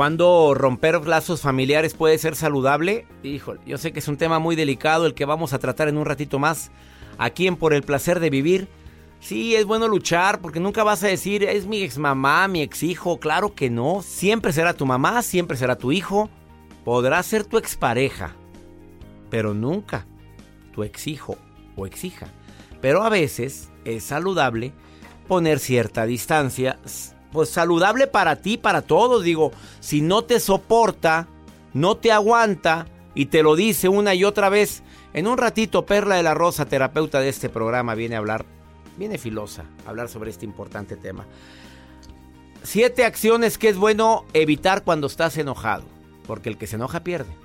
¿Cuándo romper lazos familiares puede ser saludable? Híjole, yo sé que es un tema muy delicado el que vamos a tratar en un ratito más aquí en Por el Placer de Vivir. Sí, es bueno luchar porque nunca vas a decir es mi ex mamá, mi ex hijo. Claro que no. Siempre será tu mamá, siempre será tu hijo. Podrá ser tu expareja, pero nunca tu ex hijo o ex hija. Pero a veces es saludable poner cierta distancia pues saludable para ti, para todos. Digo, si no te soporta, no te aguanta y te lo dice una y otra vez, en un ratito Perla de la Rosa, terapeuta de este programa, viene a hablar, viene filosa, a hablar sobre este importante tema. Siete acciones que es bueno evitar cuando estás enojado, porque el que se enoja pierde.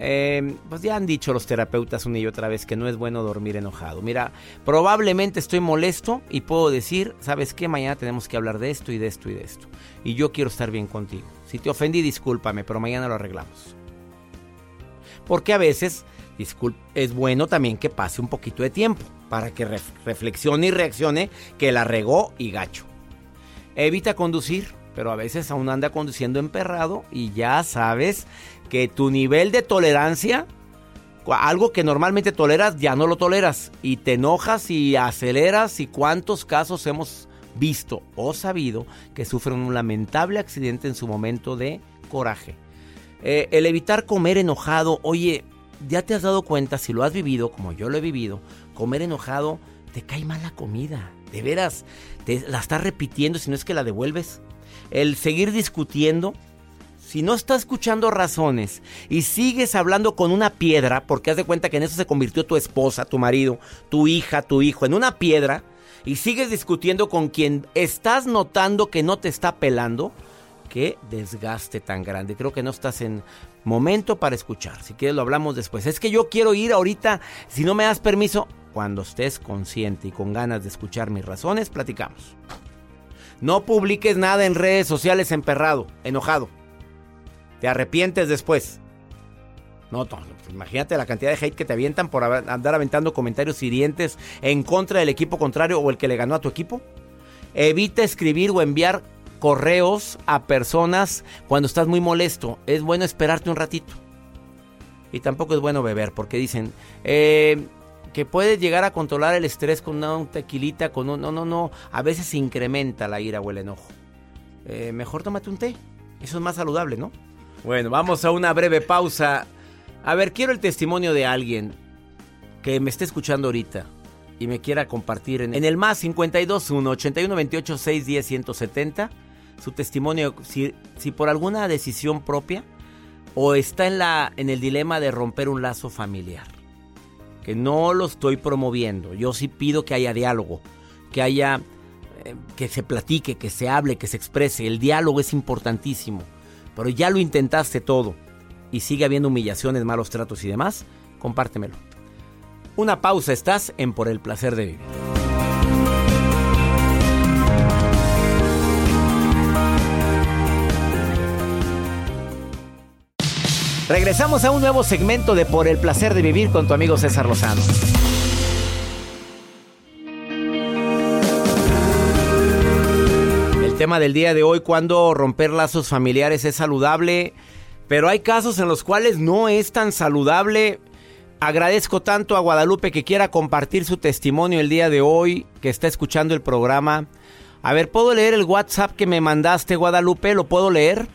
Eh, pues ya han dicho los terapeutas una y otra vez que no es bueno dormir enojado. Mira, probablemente estoy molesto y puedo decir, ¿sabes qué? Mañana tenemos que hablar de esto y de esto y de esto. Y yo quiero estar bien contigo. Si te ofendí, discúlpame, pero mañana lo arreglamos. Porque a veces es bueno también que pase un poquito de tiempo para que reflexione y reaccione que la regó y gacho. Evita conducir, pero a veces aún anda conduciendo emperrado y ya sabes que tu nivel de tolerancia, algo que normalmente toleras, ya no lo toleras. Y te enojas y aceleras. ¿Y cuántos casos hemos visto o sabido que sufren un lamentable accidente en su momento de coraje? Eh, el evitar comer enojado, oye, ya te has dado cuenta, si lo has vivido, como yo lo he vivido, comer enojado, te cae mal la comida. De veras, te, la estás repitiendo si no es que la devuelves. El seguir discutiendo si no estás escuchando razones y sigues hablando con una piedra, porque haz de cuenta que en eso se convirtió tu esposa, tu marido, tu hija, tu hijo, en una piedra, y sigues discutiendo con quien estás notando que no te está pelando, qué desgaste tan grande. Creo que no estás en momento para escuchar. Si quieres lo hablamos después. Es que yo quiero ir ahorita, si no me das permiso, cuando estés consciente y con ganas de escuchar mis razones, platicamos. No publiques nada en redes sociales emperrado, enojado. Te arrepientes después. No, imagínate la cantidad de hate que te avientan por andar aventando comentarios hirientes en contra del equipo contrario o el que le ganó a tu equipo. Evita escribir o enviar correos a personas cuando estás muy molesto. Es bueno esperarte un ratito. Y tampoco es bueno beber porque dicen eh, que puedes llegar a controlar el estrés con una tequilita, con un... No, no, no. A veces incrementa la ira o el enojo. Eh, mejor tómate un té. Eso es más saludable, ¿no? Bueno, vamos a una breve pausa. A ver, quiero el testimonio de alguien que me esté escuchando ahorita y me quiera compartir en, el más 521 81 28 610 170 su testimonio si, si por alguna decisión propia o está en, la, en el dilema de romper un lazo familiar. Que no lo estoy promoviendo. Yo sí pido que haya diálogo, que haya, eh, que se platique, que se hable, que se exprese. El diálogo es importantísimo. Pero ya lo intentaste todo y sigue habiendo humillaciones, malos tratos y demás. Compártemelo. Una pausa, estás en Por el placer de vivir. Regresamos a un nuevo segmento de Por el placer de vivir con tu amigo César Lozano. Tema del día de hoy, cuando romper lazos familiares es saludable, pero hay casos en los cuales no es tan saludable. Agradezco tanto a Guadalupe que quiera compartir su testimonio el día de hoy, que está escuchando el programa. A ver, ¿puedo leer el WhatsApp que me mandaste, Guadalupe? ¿Lo puedo leer?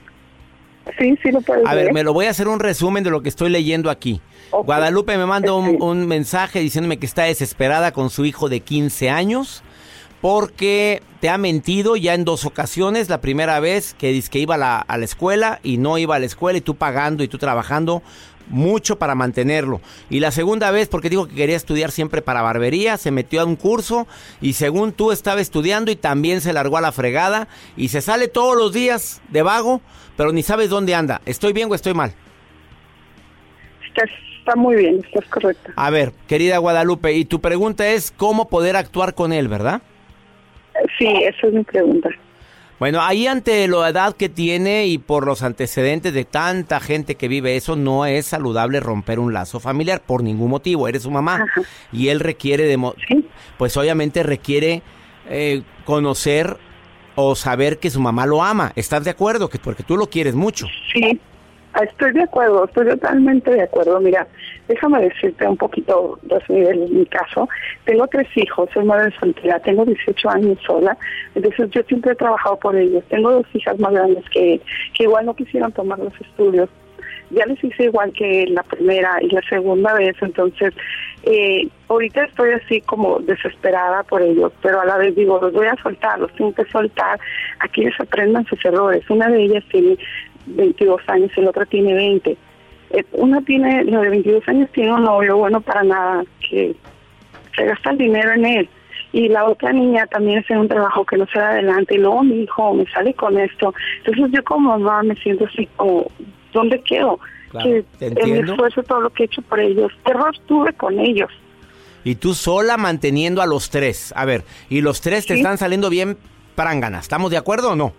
Sí, sí lo puedes A ver. ver, me lo voy a hacer un resumen de lo que estoy leyendo aquí. Guadalupe me manda un, Sí. un mensaje diciéndome que está desesperada con su hijo de 15 años porque te ha mentido ya en dos ocasiones. La primera vez que dice que iba a la, a la escuela y no iba a la escuela y tú pagando y tú trabajando mucho para mantenerlo. Y la segunda vez porque dijo que quería estudiar siempre para barbería, se metió a un curso y según tú estaba estudiando y también se largó a la fregada y se sale todos los días de vago, pero ni sabes dónde anda. ¿Estoy bien o estoy mal? Estás- está muy bien, estás correcto. A ver, querida Guadalupe, y tu pregunta es cómo poder actuar con él, ¿verdad? Sí, esa es mi pregunta. Bueno, ahí ante la edad que tiene y por los antecedentes de tanta gente que vive eso, no es saludable romper un lazo familiar por ningún motivo. Eres su mamá Ajá. y él requiere de... mo- Sí. Pues obviamente requiere eh, conocer o saber que su mamá lo ama. ¿Estás de acuerdo? Que porque tú lo quieres mucho. Sí, estoy de acuerdo, estoy totalmente de acuerdo. Mira, déjame decirte un poquito resumir el- mi caso. Tengo tres hijos, soy madre soltera, tengo 18 años sola, entonces yo siempre he trabajado por ellos. Tengo dos hijas más grandes que, que igual no quisieron tomar los estudios. Ya les hice igual que la primera y la segunda vez, entonces eh, ahorita estoy así como desesperada por ellos, pero a la vez digo, los voy a soltar, los tengo que soltar, a que ellos aprendan sus errores. Una de ellas tiene 22 años y la otra tiene 20. Eh, una tiene, la de 22 años tiene un novio bueno para nada, que se gasta el dinero en él. Y la otra niña también hace un trabajo que no se da adelante. Y luego mi hijo me sale con esto. Entonces yo como mamá me siento así como, ¿dónde quedo? Claro, que entiendo. esfuerzo, todo lo que he hecho por ellos. ¿Qué error tuve con ellos? Y tú sola manteniendo a los tres. A ver, y los tres te están saliendo bien pránganas. ¿Estamos de acuerdo o no?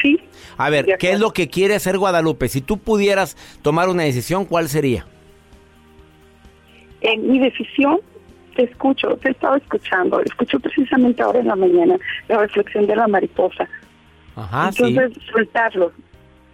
Sí, A ver, ¿qué es lo que quiere hacer Guadalupe? Si tú pudieras tomar una decisión, ¿cuál sería? en mi decisión te escucho, te he estado escuchando. Escucho precisamente ahora en la mañana la reflexión de la mariposa. Ajá, Entonces, soltarlos.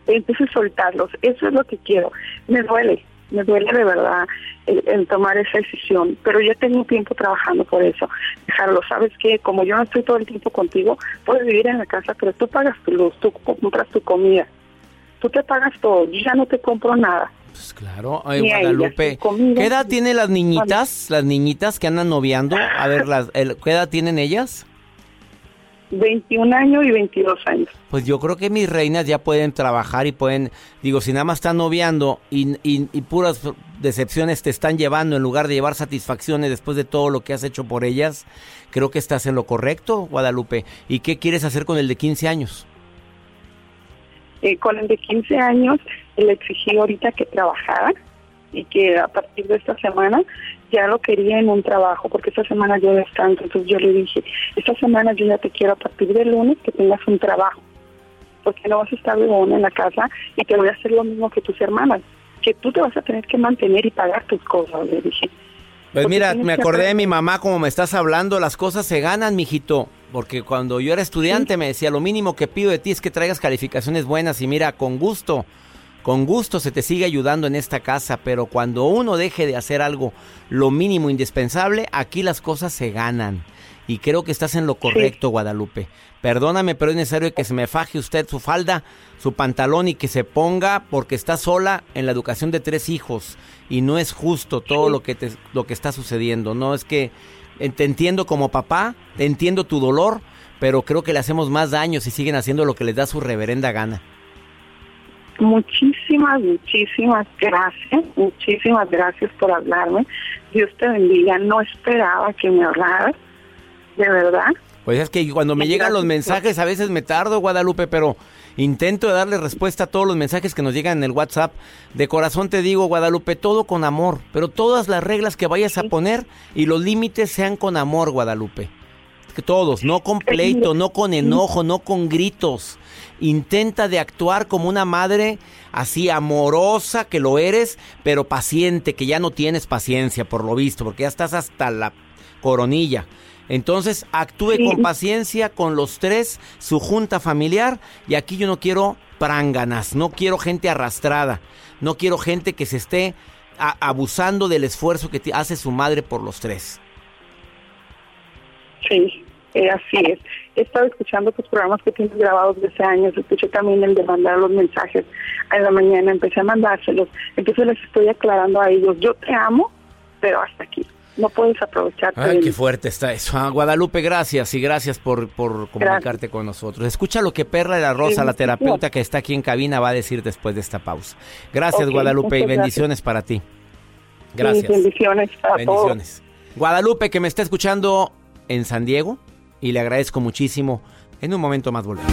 Entonces, soltarlos. Eso es lo que quiero. Me duele, me duele de verdad el, el tomar esa decisión, pero ya tengo tiempo trabajando por eso. Dejarlo, ¿sabes que Como yo no estoy todo el tiempo contigo, puedes vivir en la casa, pero tú pagas tu luz, tú compras tu comida. Tú te pagas todo, yo ya no te compro nada. Pues claro, ay, ellas, Guadalupe. ¿Qué edad tienen las niñitas? Las niñitas que andan noviando. A ver, las, el- ¿qué edad tienen ellas? 21 años y 22 años. Pues yo creo que mis reinas ya pueden trabajar y pueden, digo, si nada más están noviando y, y- y puras decepciones te están llevando en lugar de llevar satisfacciones después de todo lo que has hecho por ellas, creo que estás en lo correcto, Guadalupe. ¿Y qué quieres hacer con el de 15 años? Eh, con el de 15 años le exigí ahorita que trabajara y que a partir de esta semana ya lo quería en un trabajo, porque esta semana yo descanso, entonces yo le dije, esta semana yo ya te quiero a partir del lunes que tengas un trabajo, porque no vas a estar de en la casa y te voy a hacer lo mismo que tus hermanas, que tú te vas a tener que mantener y pagar tus cosas, le dije. Pues Porque mira, me que acordé de mi mamá como me estás hablando, las cosas se ganan, mijito. Porque cuando yo era estudiante me decía, lo mínimo que pido de ti es que traigas calificaciones buenas y mira, con gusto, con gusto se te sigue ayudando en esta casa, pero cuando uno deje de hacer algo, lo mínimo indispensable, aquí las cosas se ganan. Y creo que estás en lo correcto, Guadalupe. Perdóname, pero es necesario que se me faje usted su falda, su pantalón y que se ponga porque está sola en la educación de tres hijos y no es justo todo lo que te, lo que está sucediendo. No es que eh, te entiendo como papá, te entiendo tu dolor, pero creo que le hacemos más daño si siguen haciendo lo que les da su reverenda gana. Muchísimas, muchísimas gracias, muchísimas gracias por hablarme. Dios te bendiga, no esperaba que me hablaras, de verdad. Pues es que cuando me llegan los mensajes a veces me tardo, Guadalupe, pero intento darle respuesta a todos los mensajes que nos llegan en el WhatsApp. De corazón te digo, Guadalupe, todo con amor, pero todas las reglas que vayas a poner y los límites sean con amor, Guadalupe. Todos, no con pleito, no con enojo, no con gritos. Intenta de actuar como una madre así amorosa que lo eres, pero paciente, que ya no tienes paciencia por lo visto, porque ya estás hasta la coronilla. Entonces actúe con paciencia con los tres, su junta familiar, y aquí yo no quiero pránganas, no quiero gente arrastrada, no quiero gente que se esté abusando del esfuerzo que hace su madre por los tres. Sí, eh, así es. He estado escuchando tus programas que tienes grabados desde años. Escuché también el de mandar los mensajes en la mañana. Empecé a mandárselos. Entonces les estoy aclarando a ellos. Yo te amo, pero hasta aquí. No puedes aprovecharte. Ay, qué fuerte está eso. Ah, Guadalupe, gracias y gracias por, por comunicarte con nosotros. Escucha lo que Perla de la Rosa, la terapeuta que está aquí en cabina, va a decir después de esta pausa. Gracias, Guadalupe, y bendiciones para ti. Gracias. bendiciones para bendiciones. Guadalupe, que me está escuchando en San Diego, y le agradezco muchísimo. En un momento más volvemos.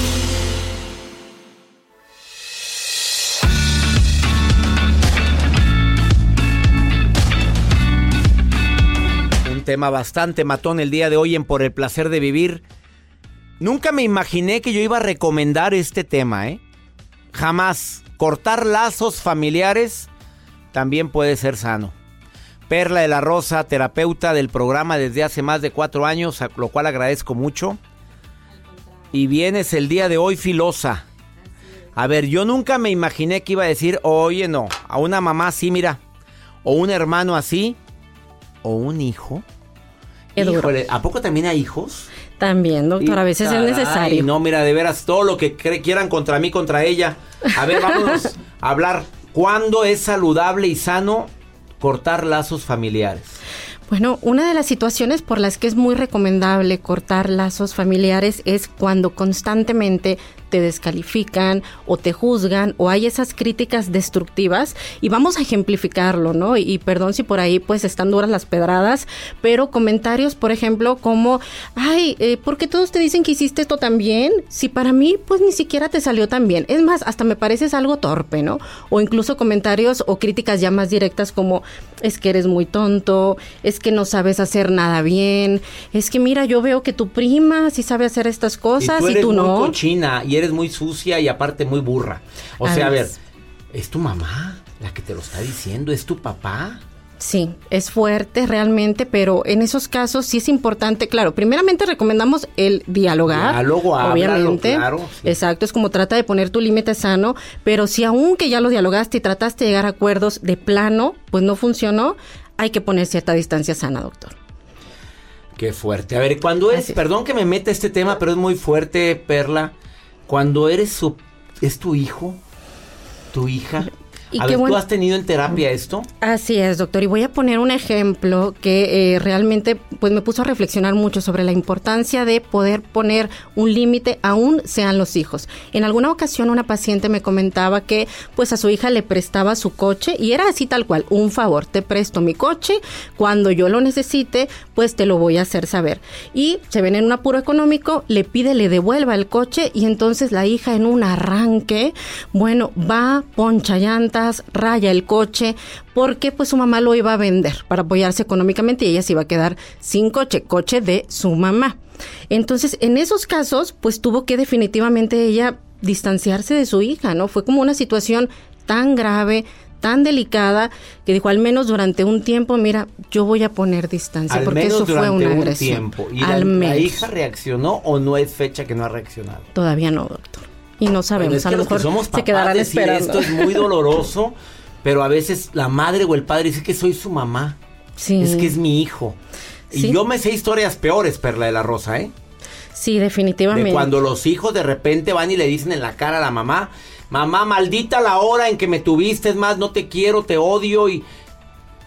Tema bastante matón el día de hoy en Por el placer de vivir. Nunca me imaginé que yo iba a recomendar este tema, ¿eh? Jamás. Cortar lazos familiares también puede ser sano. Perla de la Rosa, terapeuta del programa desde hace más de cuatro años, lo cual agradezco mucho. Y vienes el día de hoy filosa. A ver, yo nunca me imaginé que iba a decir, oye, no, a una mamá así, mira, o un hermano así, o un hijo. ¿A poco también hay hijos? También, doctor, a veces es necesario. No, mira, de veras, todo lo que quieran contra mí, contra ella. A ver, vamos a hablar. ¿Cuándo es saludable y sano cortar lazos familiares? Bueno, una de las situaciones por las que es muy recomendable cortar lazos familiares es cuando constantemente te descalifican o te juzgan o hay esas críticas destructivas y vamos a ejemplificarlo, ¿no? Y, perdón si por ahí pues están duras las pedradas, pero comentarios, por ejemplo, como, ay, eh, ¿por qué todos te dicen que hiciste esto también? Si para mí pues ni siquiera te salió tan bien. Es más, hasta me pareces algo torpe, ¿no? O incluso comentarios o críticas ya más directas como, es que eres muy tonto, es que no sabes hacer nada bien, es que mira, yo veo que tu prima sí sabe hacer estas cosas y tú, no. Cochina, y eres muy sucia y aparte muy burra. O sea, a ver, ¿es tu mamá la que te lo está diciendo? ¿Es tu papá? Sí, es fuerte realmente, pero en esos casos sí es importante, claro, primeramente recomendamos el dialogar. Diálogo, obviamente. claro, Exacto, es como trata de poner tu límite sano, pero si aún que ya lo dialogaste y trataste de llegar a acuerdos de plano, pues no funcionó, hay que poner cierta distancia sana, doctor. Qué fuerte. A ver, cuando es, perdón que me meta este tema, pero es muy fuerte, Perla, cuando eres su, es tu hijo, tu hija, a ver, ¿tú has tenido en terapia esto? Así es, doctor. Y voy a poner un ejemplo que eh, realmente pues me puso a reflexionar mucho sobre la importancia de poder poner un límite aún sean los hijos. En alguna ocasión una paciente me comentaba que pues a su hija le prestaba su coche y era así tal cual, un favor, te presto mi coche, cuando yo lo necesite, pues te lo voy a hacer saber. Y se ven en un apuro económico, le pide, le devuelva el coche y entonces la hija en un arranque, bueno, va, poncha llanta, raya el coche, porque pues su mamá lo iba a vender para apoyarse económicamente y ella se iba a quedar sin coche, coche de su mamá. Entonces, en esos casos, pues tuvo que definitivamente ella distanciarse de su hija, ¿no? Fue como una situación tan grave, tan delicada que dijo al menos durante un tiempo, mira, yo voy a poner distancia porque eso fue una agresión. Tiempo. ¿Y la, hija reaccionó o no es fecha que no ha reaccionado? Todavía no, doctor y no sabemos. a lo mejor se quedarán esperando. Esto es muy doloroso, pero a veces la madre o el padre dice que soy su mamá. Sí. Es que es mi hijo. Y yo me sé historias peores, Perla de la Rosa, ¿eh? Sí, definitivamente. De cuando los hijos de repente van y le dicen en la cara a la mamá, mamá, maldita la hora en que me tuviste, es más, no te quiero, te odio. Y,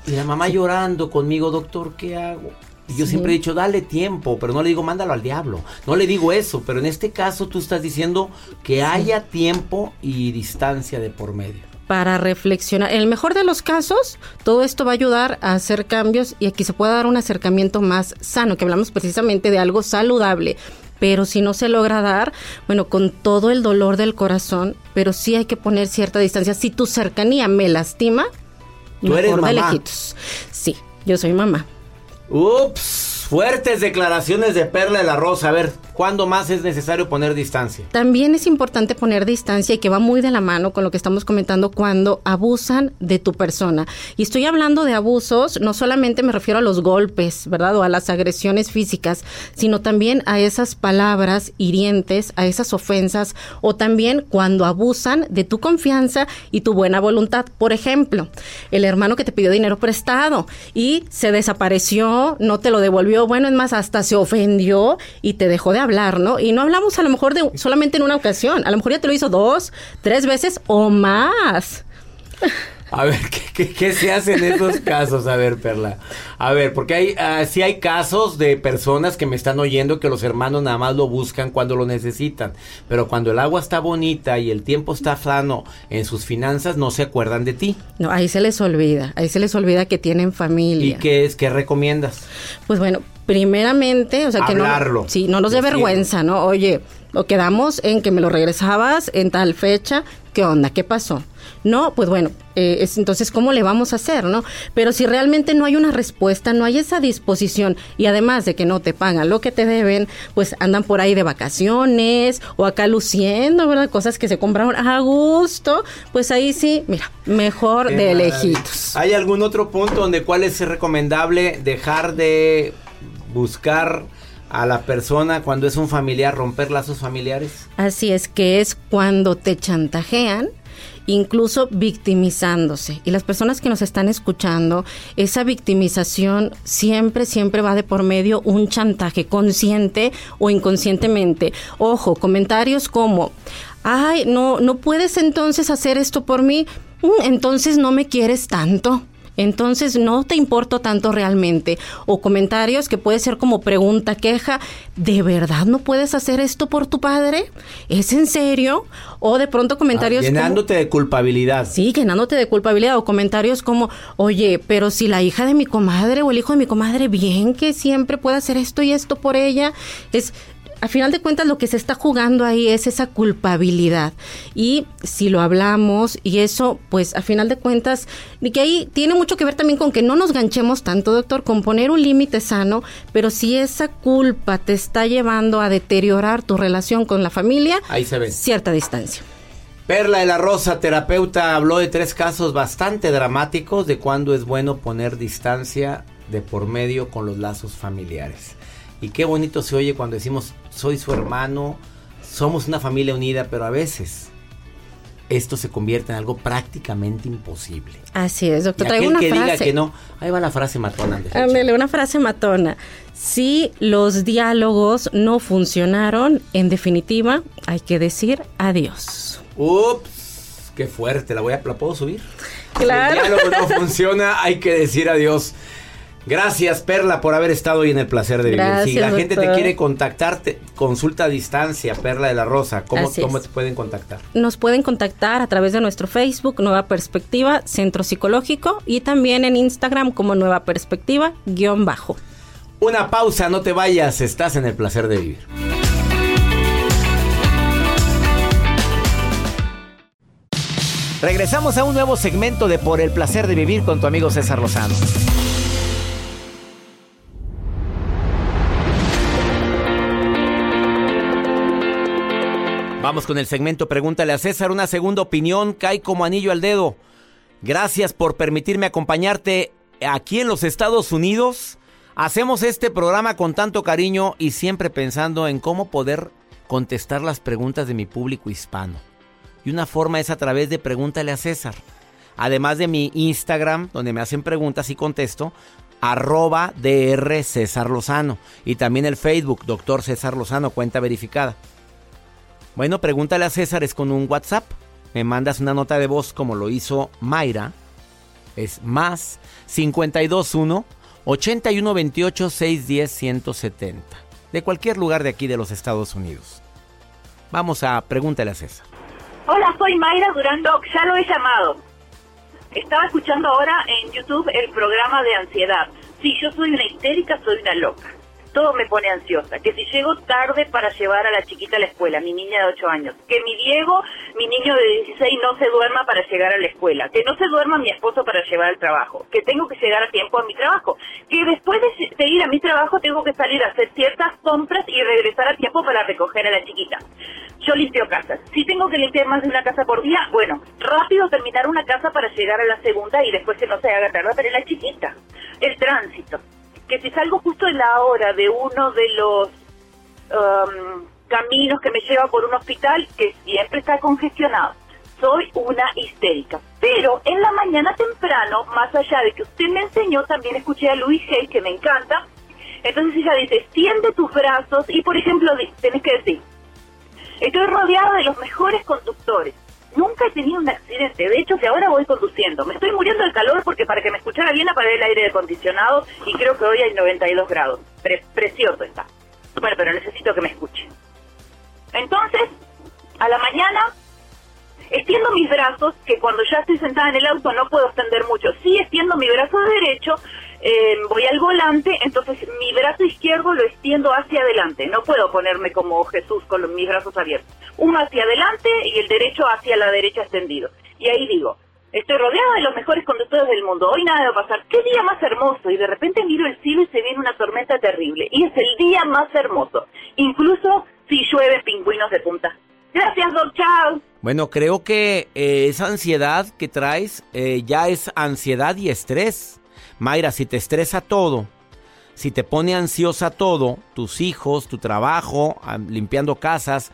y la mamá llorando conmigo, doctor, ¿qué hago? Y yo siempre he dicho, dale tiempo, pero no le digo, mándalo al diablo. No le digo eso, pero en este caso tú estás diciendo que haya tiempo y distancia de por medio. Para reflexionar. En el mejor de los casos, todo esto va a ayudar a hacer cambios y aquí se pueda dar un acercamiento más sano, que hablamos precisamente de algo saludable. Pero si no se logra dar, bueno, con todo el dolor del corazón, pero sí hay que poner cierta distancia. Si tu cercanía me lastima, ¿Tú eres mamá? de Sí, yo soy mamá. Ups, fuertes declaraciones de Perla de la Rosa. A ver, ¿Cuándo más es necesario poner distancia? También es importante poner distancia y que va muy de la mano con lo que estamos comentando cuando abusan de tu persona. Y estoy hablando de abusos, no solamente me refiero a los golpes, ¿verdad? O a las agresiones físicas, sino también a esas palabras hirientes, a esas ofensas, o también cuando abusan de tu confianza y tu buena voluntad. Por ejemplo, el hermano que te pidió dinero prestado y se desapareció, no te lo devolvió, bueno, es más, hasta se ofendió y te dejó de hablar, ¿no? Y no hablamos a lo mejor de solamente en una ocasión, a lo mejor ya te lo hizo dos, tres veces o más. A ver, ¿qué, se hace en esos casos? A ver, Perla. A ver, porque hay, uh, sí hay casos de personas que me están oyendo que los hermanos nada más lo buscan cuando lo necesitan. Pero cuando el agua está bonita y el tiempo está sano en sus finanzas, no se acuerdan de ti. No, ahí se les olvida. Ahí se les olvida que tienen familia. ¿Y qué es? ¿Qué recomiendas? Pues bueno, primeramente, o sea, que no, sí, no nos dé vergüenza, ¿no? Oye, lo quedamos en que me lo regresabas en tal fecha, ¿qué onda? ¿Qué pasó? No, pues bueno, eh, es, entonces, ¿cómo le vamos a hacer, no? Pero si realmente no hay una respuesta, no hay esa disposición y además de que no te pagan lo que te deben, pues andan por ahí de vacaciones o acá luciendo, ¿verdad? Cosas que se compraron a gusto, pues ahí sí, mira, mejor de lejitos. ¿Hay algún otro punto donde cuál es recomendable dejar de buscar a la persona cuando es un familiar, romper lazos familiares? Así es, que es cuando te chantajean incluso victimizándose. Y las personas que nos están escuchando, esa victimización siempre, siempre va de por medio un chantaje consciente o inconscientemente. Ojo, comentarios como, ay, no, no puedes entonces hacer esto por mí, mm, entonces no me quieres tanto entonces no te importo tanto realmente. O comentarios que puede ser como pregunta, queja, ¿de verdad no puedes hacer esto por tu padre? ¿Es en serio? O de pronto comentarios... Ah, llenándote de culpabilidad. Sí, llenándote de culpabilidad. O comentarios como, oye, pero si la hija de mi comadre o el hijo de mi comadre, bien que siempre puede hacer esto y esto por ella. Es, a final de cuentas lo que se está jugando ahí es esa culpabilidad. Y si lo hablamos y eso, pues a final de cuentas, y que ahí tiene mucho que ver también con que no nos ganchemos tanto, doctor, con poner un límite sano, pero si esa culpa te está llevando a deteriorar tu relación con la familia, ahí se ve. Cierta distancia. Perla de la Rosa, terapeuta, habló de tres casos bastante dramáticos de cuando es bueno poner distancia de por medio con los lazos familiares. Y qué bonito se oye cuando decimos, soy su hermano, somos una familia unida, pero a veces esto se convierte en algo prácticamente imposible. Así es, doctor. Y aquel que diga que no, ahí va la frase matona. Ándale, una frase matona. Si los diálogos no funcionaron, en definitiva, hay que decir adiós. Ups, qué fuerte, la voy a, ¿la puedo subir? Claro. Si el diálogo no funciona, hay que decir adiós. Gracias, Perla, por haber estado hoy en el placer de vivir. si la gente te quiere contactar, consulta a distancia, Perla de la Rosa. ¿Cómo, ¿Cómo te pueden contactar? Nos pueden contactar a través de nuestro Facebook, Nueva Perspectiva, Centro Psicológico, y también en Instagram como Nueva Perspectiva, guion bajo. Una pausa, no te vayas, estás en el placer de vivir. Regresamos a un nuevo segmento de Por el placer de vivir con tu amigo César Lozano. Vamos con el segmento Pregúntale a César. Una segunda opinión cae como anillo al dedo. Gracias por permitirme acompañarte aquí en los Estados Unidos. Hacemos este programa con tanto cariño y siempre pensando en cómo poder contestar las preguntas de mi público hispano. Y una forma es a través de Pregúntale a César. Además de mi Instagram, donde me hacen preguntas y contesto, arroba DR César Lozano. Y también el Facebook, Doctor César Lozano, cuenta verificada. Bueno, pregúntale a César, es con un WhatsApp. Me mandas una nota de voz como lo hizo Mayra. Es más 521 8128 610 170. De cualquier lugar de aquí de los Estados Unidos. Vamos a pregúntale a César. Hola, soy Mayra Durando, ya lo he llamado. Estaba escuchando ahora en YouTube el programa de ansiedad. Sí, yo soy una histérica, soy una loca todo me pone ansiosa. Que si llego tarde para llevar a la chiquita a la escuela, mi niña de 8 años. Que mi Diego, mi niño de 16, no se duerma para llegar a la escuela. Que no se duerma mi esposo para llevar al trabajo. Que tengo que llegar a tiempo a mi trabajo. Que después de, ir a mi trabajo tengo que salir a hacer ciertas compras y regresar a tiempo para recoger a la chiquita. Yo limpio casas. Si tengo que limpiar más de una casa por día, bueno, rápido terminar una casa para llegar a la segunda y después que no se haga tarde para la chiquita. El tránsito que si salgo justo en la hora de uno de los um, caminos que me lleva por un hospital que siempre está congestionado, soy una histérica. Pero en la mañana temprano, más allá de que usted me enseñó, también escuché a Luis Hay, que me encanta. Entonces ella dice, extiende tus brazos y, por ejemplo, tenés que decir, estoy rodeada de los mejores conductores Nunca he tenido un accidente. De hecho, que ahora voy conduciendo. Me estoy muriendo de calor porque para que me escuchara bien apagué el aire acondicionado y creo que hoy hay 92 grados. precioso está. Bueno, pero necesito que me escuche. Entonces, a la mañana, extiendo mis brazos, que cuando ya estoy sentada en el auto no puedo extender mucho. Sí, extiendo mi brazo derecho eh, voy al volante, entonces mi brazo izquierdo lo extiendo hacia adelante. No puedo ponerme como Jesús con mis brazos abiertos. Uno hacia adelante y el derecho hacia la derecha extendido. Y ahí digo, estoy rodeada de los mejores conductores del mundo. Hoy nada va a pasar. ¿Qué día más hermoso? Y de repente miro el cielo y se viene una tormenta terrible. Y es el día más hermoso. Incluso si llueve pingüinos de punta. Gracias, Doc. Chao. Bueno, creo que eh, esa ansiedad que traes eh, ya es ansiedad y estrés. Mayra, si te estresa todo, si te pone ansiosa todo, tus hijos, tu trabajo, limpiando casas,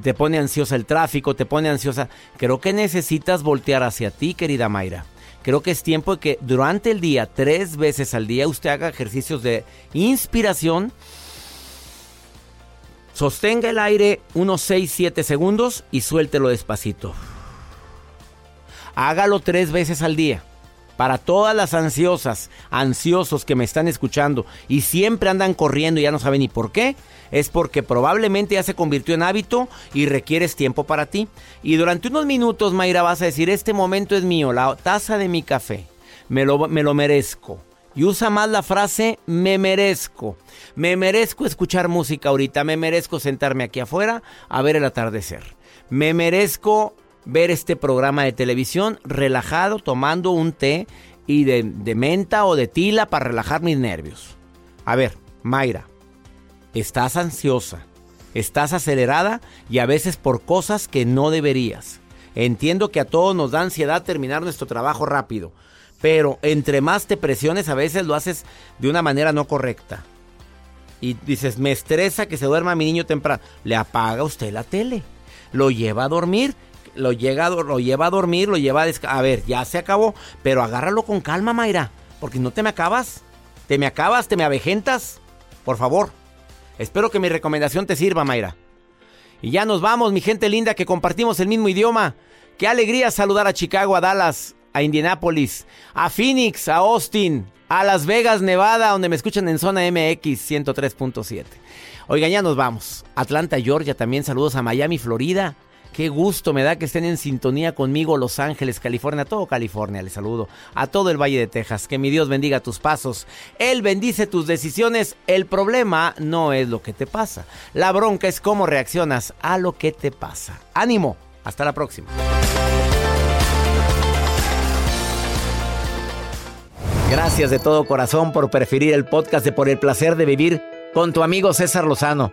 te pone ansiosa el tráfico, te pone ansiosa, creo que necesitas voltear hacia ti, querida Mayra. Creo que es tiempo de que durante el día, tres veces al día, usted haga ejercicios de inspiración. Sostenga el aire unos 6-7 segundos y suéltelo despacito. Hágalo tres veces al día. Para todas las ansiosas, ansiosos que me están escuchando y siempre andan corriendo y ya no saben ni por qué, es porque probablemente ya se convirtió en hábito y requieres tiempo para ti. Y durante unos minutos, Mayra, vas a decir, este momento es mío, la taza de mi café, me lo, me lo merezco. Y usa más la frase me merezco. Me merezco escuchar música ahorita, me merezco sentarme aquí afuera a ver el atardecer. Me merezco ver este programa de televisión relajado, tomando un té y de, menta o de tila para relajar mis nervios. A ver, Mayra, estás ansiosa, estás acelerada y a veces por cosas que no deberías. Entiendo que a todos nos da ansiedad terminar nuestro trabajo rápido, pero entre más te presiones a veces lo haces de una manera no correcta. Y dices, me estresa que se duerma mi niño temprano. Le apaga usted la tele, lo lleva a dormir, lo, lo lleva a dormir, lo lleva a... A ver, ya se acabó, pero agárralo con calma, Mayra, porque no te me acabas. Te me acabas, te me avejentas. Por favor. Espero que mi recomendación te sirva, Mayra. Y ya nos vamos, mi gente linda, que compartimos el mismo idioma. Qué alegría saludar a Chicago, a Dallas, a Indianapolis, a Phoenix, a Austin, a Las Vegas, Nevada, donde me escuchan en zona MX 103.7. Oigan, ya nos vamos. Atlanta, Georgia, también saludos a Miami, Florida. Qué gusto me da que estén en sintonía conmigo Los Ángeles, California, todo California, les saludo. A todo el Valle de Texas, que mi Dios bendiga tus pasos. Él bendice tus decisiones. El problema no es lo que te pasa. La bronca es cómo reaccionas a lo que te pasa. Ánimo, hasta la próxima. Gracias de todo corazón por preferir el podcast de Por el Placer de Vivir con tu amigo César Lozano.